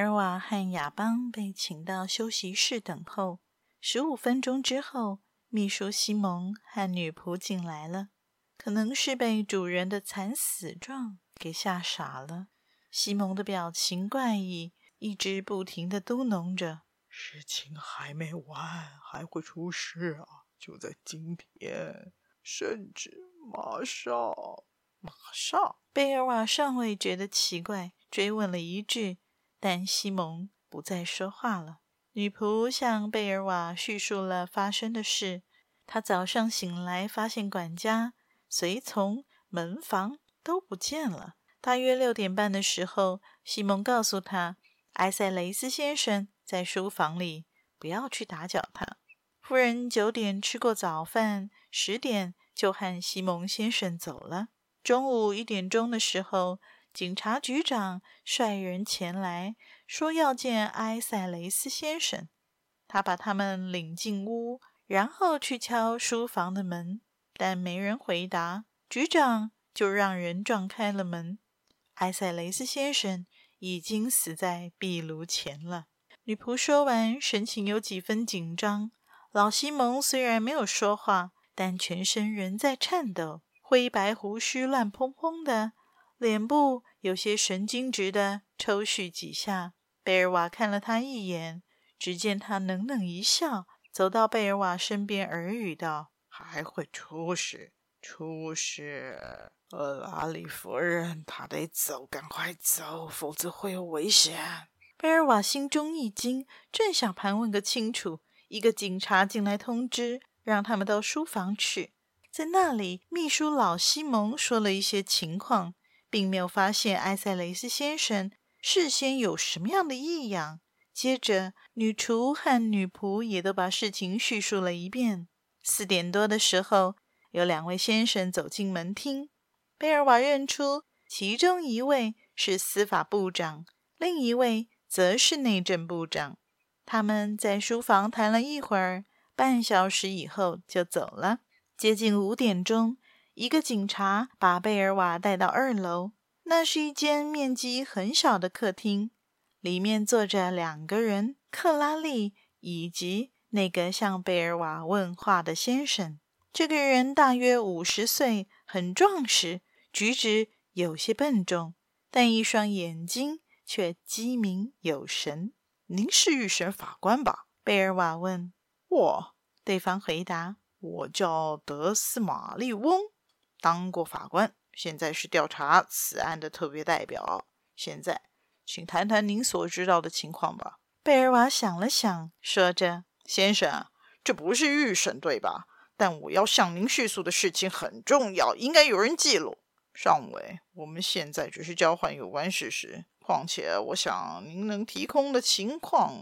尔瓦和亚邦被请到休息室等候。十五分钟之后，秘书西蒙和女仆进来了。可能是被主人的惨死状给吓傻了。西蒙的表情怪异，一直不停的嘟囔着：“事情还没完，还会出事啊！就在今天，甚至马上，马上。”贝尔瓦尚未觉得奇怪，追问了一句。但西蒙不再说话了。女仆向贝尔瓦叙述了发生的事。她早上醒来，发现管家、随从、门房都不见了。大约六点半的时候，西蒙告诉她，埃塞雷斯先生在书房里，不要去打搅他。夫人九点吃过早饭，十点就和西蒙先生走了。中午一点钟的时候，警察局长率人前来，说要见埃塞雷斯先生。他把他们领进屋，然后去敲书房的门，但没人回答。局长就让人撞开了门。埃塞雷斯先生已经死在壁炉前了。女仆说完，神情有几分紧张。老西蒙虽然没有说话，但全身仍在颤抖，灰白胡须乱蓬蓬的。脸部有些神经质的抽搐几下，贝尔瓦看了他一眼，只见他冷冷一笑，走到贝尔瓦身边耳语道：“还会出事，出事！呃，拉里夫人，她得走，赶快走，否则会有危险。”贝尔瓦心中一惊，正想盘问个清楚，一个警察进来通知，让他们到书房去。在那里，秘书老西蒙说了一些情况。并没有发现埃塞雷斯先生事先有什么样的异样。接着，女厨和女仆也都把事情叙述了一遍。四点多的时候，有两位先生走进门厅，贝尔瓦认出其中一位是司法部长，另一位则是内政部长。他们在书房谈了一会儿，半小时以后就走了。接近五点钟。一个警察把贝尔瓦带到二楼，那是一间面积很小的客厅，里面坐着两个人：克拉丽以及那个向贝尔瓦问话的先生。这个人大约五十岁，很壮实，举止有些笨重，但一双眼睛却机敏有神。“您是预审法官吧？”贝尔瓦问。“我。”对方回答，“我叫德斯玛丽翁。”当过法官，现在是调查此案的特别代表。现在，请谈谈您所知道的情况吧。贝尔瓦想了想，说着：“先生，这不是预审，对吧？但我要向您叙述的事情很重要，应该有人记录。上尉，我们现在只是交换有关事实。况且，我想您能提供的情况，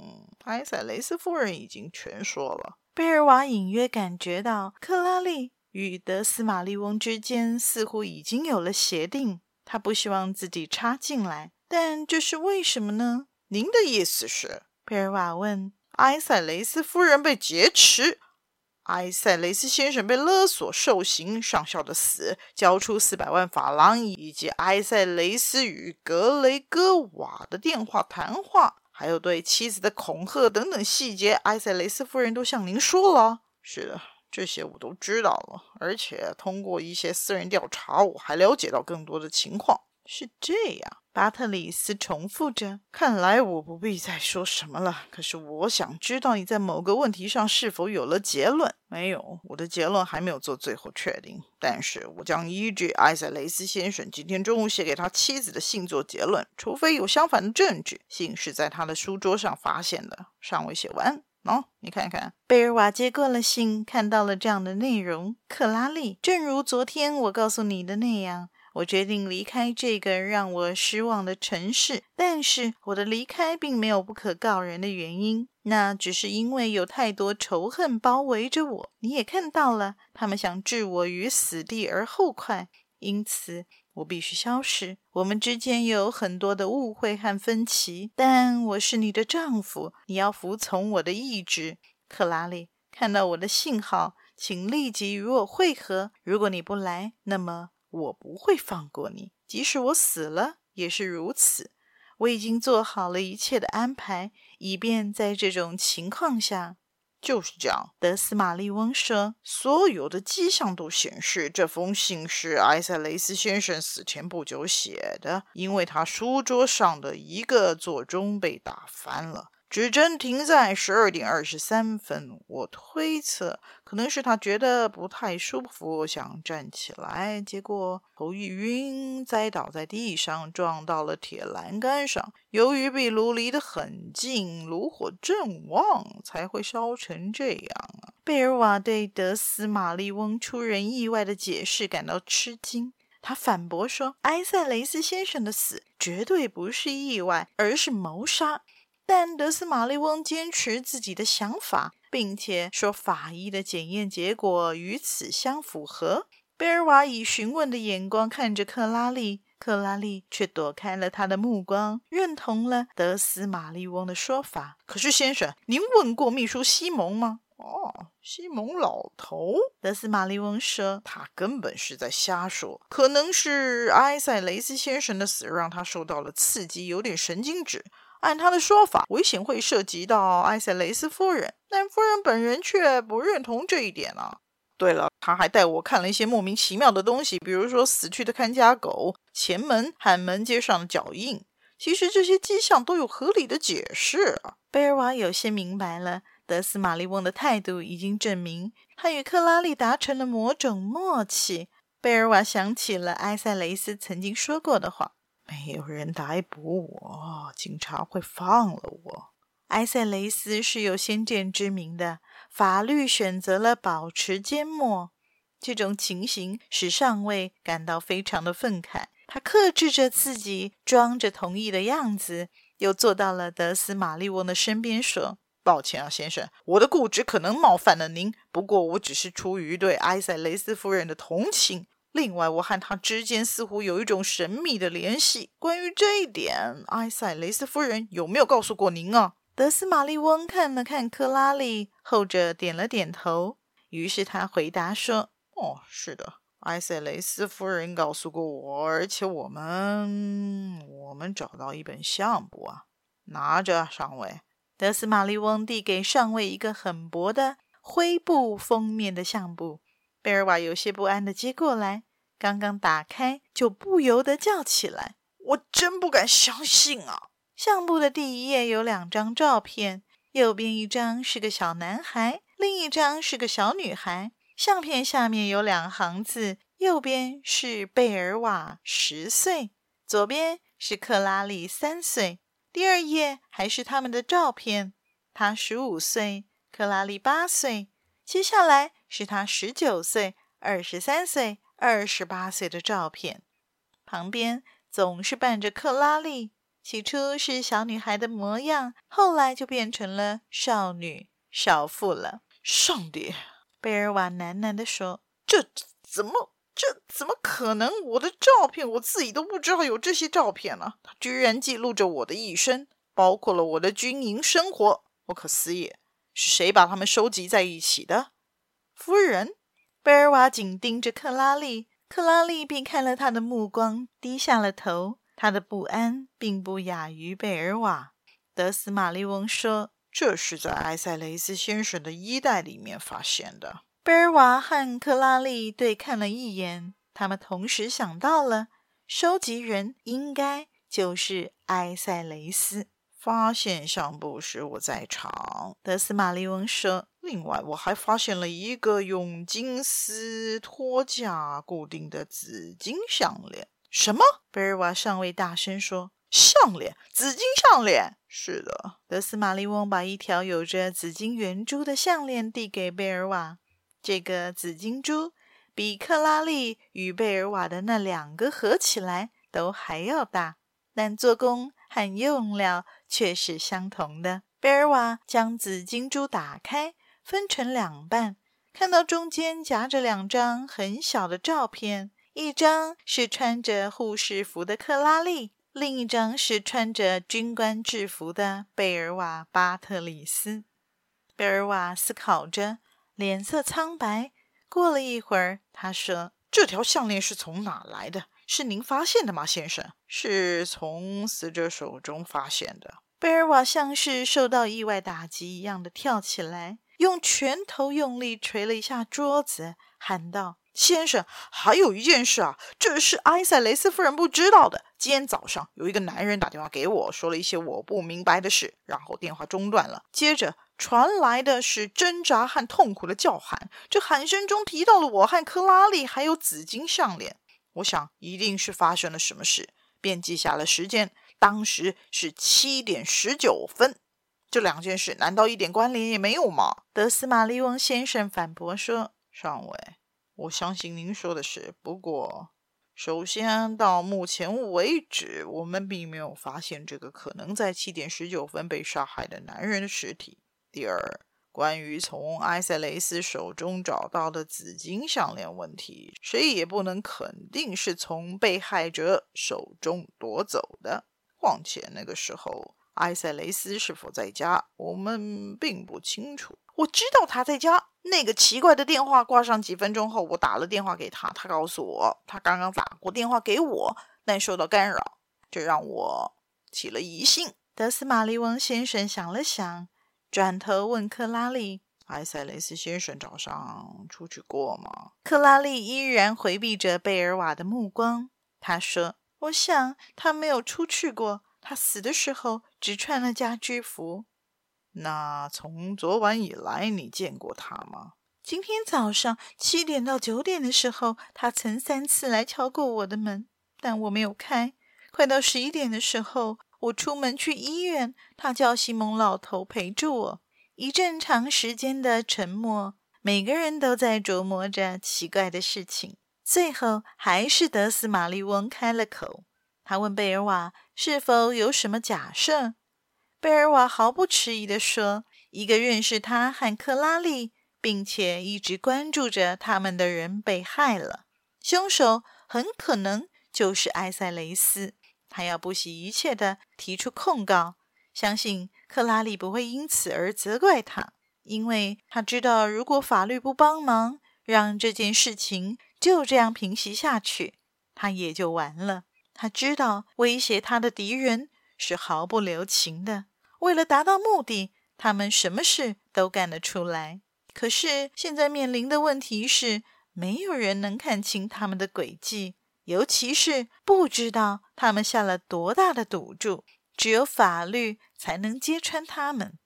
埃塞雷斯夫人已经全说了。”贝尔瓦隐约感觉到克拉丽。与德斯玛丽翁之间似乎已经有了协定，他不希望自己插进来，但这是为什么呢？您的意思是？贝尔瓦问。埃塞雷斯夫人被劫持，埃塞雷斯先生被勒索受刑，上校的死，交出四百万法郎，以及埃塞雷斯与格雷戈瓦的电话谈话，还有对妻子的恐吓等等细节，埃塞雷斯夫人都向您说了。是的。这些我都知道了，而且通过一些私人调查，我还了解到更多的情况。是这样，巴特里斯重复着。看来我不必再说什么了。可是我想知道你在某个问题上是否有了结论？没有，我的结论还没有做最后确定。但是我将依据艾塞雷斯先生今天中午写给他妻子的信做结论，除非有相反的证据。信是在他的书桌上发现的，尚未写完。哦，你看看，贝尔瓦接过了信，看到了这样的内容。克拉丽，正如昨天我告诉你的那样，我决定离开这个让我失望的城市。但是我的离开并没有不可告人的原因，那只是因为有太多仇恨包围着我。你也看到了，他们想置我于死地而后快，因此我必须消失。我们之间有很多的误会和分歧，但我是你的丈夫，你要服从我的意志。克拉丽，看到我的信号，请立即与我会合。如果你不来，那么我不会放过你，即使我死了也是如此。我已经做好了一切的安排，以便在这种情况下。就是这样，德斯玛丽翁说，所有的迹象都显示这封信是埃塞雷斯先生死前不久写的，因为他书桌上的一个座钟被打翻了。指针停在十二点二十三分，我推测可能是他觉得不太舒服，想站起来，结果头一晕，栽倒在地上，撞到了铁栏杆上。由于壁炉离得很近，炉火正旺，才会烧成这样啊。贝尔瓦对德斯玛丽翁出人意外的解释感到吃惊，他反驳说：“埃塞雷斯先生的死绝对不是意外，而是谋杀。”但德斯玛丽翁坚持自己的想法，并且说法医的检验结果与此相符合。贝尔瓦以询问的眼光看着克拉丽，克拉丽却躲开了他的目光，认同了德斯玛丽翁的说法。可是，先生，您问过秘书西蒙吗？哦，西蒙老头，德斯玛丽翁说，他根本是在瞎说。可能是埃塞雷斯先生的死让他受到了刺激，有点神经质。按他的说法，危险会涉及到埃塞雷斯夫人，但夫人本人却不认同这一点啊。对了，他还带我看了一些莫名其妙的东西，比如说死去的看家狗、前门和门街上的脚印。其实这些迹象都有合理的解释。贝尔瓦有些明白了，德斯玛丽翁的态度已经证明他与克拉丽达成了某种默契。贝尔瓦想起了埃塞雷斯曾经说过的话。没有人逮捕我，警察会放了我。埃塞雷斯是有先见之明的，法律选择了保持缄默。这种情形使上尉感到非常的愤慨。他克制着自己，装着同意的样子，又坐到了德斯玛丽翁的身边，说：“抱歉啊，先生，我的固执可能冒犯了您。不过我只是出于对埃塞雷斯夫人的同情。”另外，我和他之间似乎有一种神秘的联系。关于这一点，埃塞雷斯夫人有没有告诉过您啊？德斯玛丽翁看了看克拉丽，后者点了点头。于是他回答说：“哦，是的，埃塞雷斯夫人告诉过我，而且我们我们找到一本相簿啊，拿着，上尉。”德斯玛丽翁递给上尉一个很薄的灰布封面的相簿。贝尔瓦有些不安地接过来，刚刚打开，就不由得叫起来：“我真不敢相信啊！”相簿的第一页有两张照片，右边一张是个小男孩，另一张是个小女孩。相片下面有两行字，右边是贝尔瓦十岁，左边是克拉丽三岁。第二页还是他们的照片，他十五岁，克拉丽八岁。接下来。是他十九岁、二十三岁、二十八岁的照片，旁边总是伴着克拉丽。起初是小女孩的模样，后来就变成了少女、少妇了。上帝，贝尔瓦喃喃地说：“这怎么？这怎么可能？我的照片，我自己都不知道有这些照片呢。他居然记录着我的一生，包括了我的军营生活。不可思议，是谁把它们收集在一起的？”夫人，贝尔瓦紧盯着克拉丽，克拉丽便看了他的目光，低下了头。他的不安并不亚于贝尔瓦。德斯玛丽翁说：“这是在埃塞雷斯先生的衣袋里面发现的。”贝尔瓦和克拉丽对看了一眼，他们同时想到了，收集人应该就是埃塞雷斯。发现上部时我在场，德斯玛丽翁说。另外，我还发现了一个用金丝托架固定的紫金项链。什么？贝尔瓦上尉大声说：“项链，紫金项链。”是的。德斯玛丽翁把一条有着紫金圆珠的项链递给贝尔瓦。这个紫金珠比克拉丽与贝尔瓦的那两个合起来都还要大，但做工和用料却是相同的。贝尔瓦将紫金珠打开，分成两半，看到中间夹着两张很小的照片，一张是穿着护士服的克拉丽，另一张是穿着军官制服的贝尔瓦巴特里斯。贝尔瓦思考着，脸色苍白。过了一会儿，他说：“这条项链是从哪来的？是您发现的吗，先生？是从死者手中发现的。”贝尔瓦像是受到意外打击一样的跳起来，用拳头用力捶了一下桌子，喊道：“先生，还有一件事啊，这是埃塞雷斯夫人不知道的。今天早上有一个男人打电话给我，说了一些我不明白的事，然后电话中断了，接着传来的是挣扎和痛苦的叫喊。这喊声中提到了我和克拉丽，还有紫金项链。我想一定是发生了什么事，便记下了时间。”当时是七点十九分，这两件事难道一点关联也没有吗？德斯玛利翁先生反驳说：“上尉，我相信您说的是。不过，首先到目前为止，我们并没有发现这个可能在七点十九分被杀害的男人的尸体。第二，关于从埃塞雷斯手中找到的紫金项链问题，谁也不能肯定是从被害者手中夺走的。”况且那个时候，埃塞雷斯是否在家，我们并不清楚。我知道他在家。那个奇怪的电话挂上几分钟后，我打了电话给他，他告诉我他刚刚打过电话给我，但受到干扰，这让我起了疑心。德斯玛利翁先生想了想，转头问克拉丽：“埃塞雷斯先生早上出去过吗？”克拉丽依然回避着贝尔瓦的目光，他说。我想他没有出去过。他死的时候只穿了家居服。那从昨晚以来，你见过他吗？今天早上七点到九点的时候，他曾三次来敲过我的门，但我没有开。快到十一点的时候，我出门去医院，他叫西蒙老头陪着我。一阵长时间的沉默，每个人都在琢磨着奇怪的事情。最后，还是德斯玛丽翁开了口。他问贝尔瓦是否有什么假设。贝尔瓦毫不迟疑地说：“一个认识他和克拉丽，并且一直关注着他们的人被害了。凶手很可能就是埃塞雷斯。他要不惜一切地提出控告，相信克拉丽不会因此而责怪他，因为他知道，如果法律不帮忙，让这件事情……”就这样平息下去，他也就完了。他知道威胁他的敌人是毫不留情的，为了达到目的，他们什么事都干得出来。可是现在面临的问题是，没有人能看清他们的诡计，尤其是不知道他们下了多大的赌注。只有法律才能揭穿他们。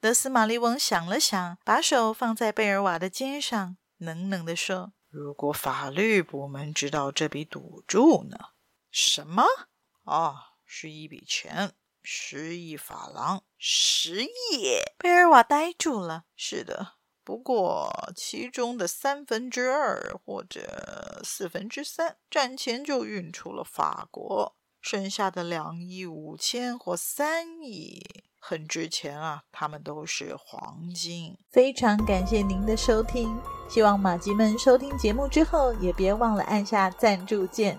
德斯玛丽翁想了想，把手放在贝尔瓦的肩上，冷冷地说。如果法律部门知道这笔赌注呢？什么？哦，是一笔钱，十亿法郎。十亿？贝尔瓦呆住了。是的，不过其中的三分之二或者四分之三，战前就运出了法国，剩下的两亿五千或三亿。很值钱啊，他们都是黄金。非常感谢您的收听，希望马吉们收听节目之后也别忘了按下赞助键，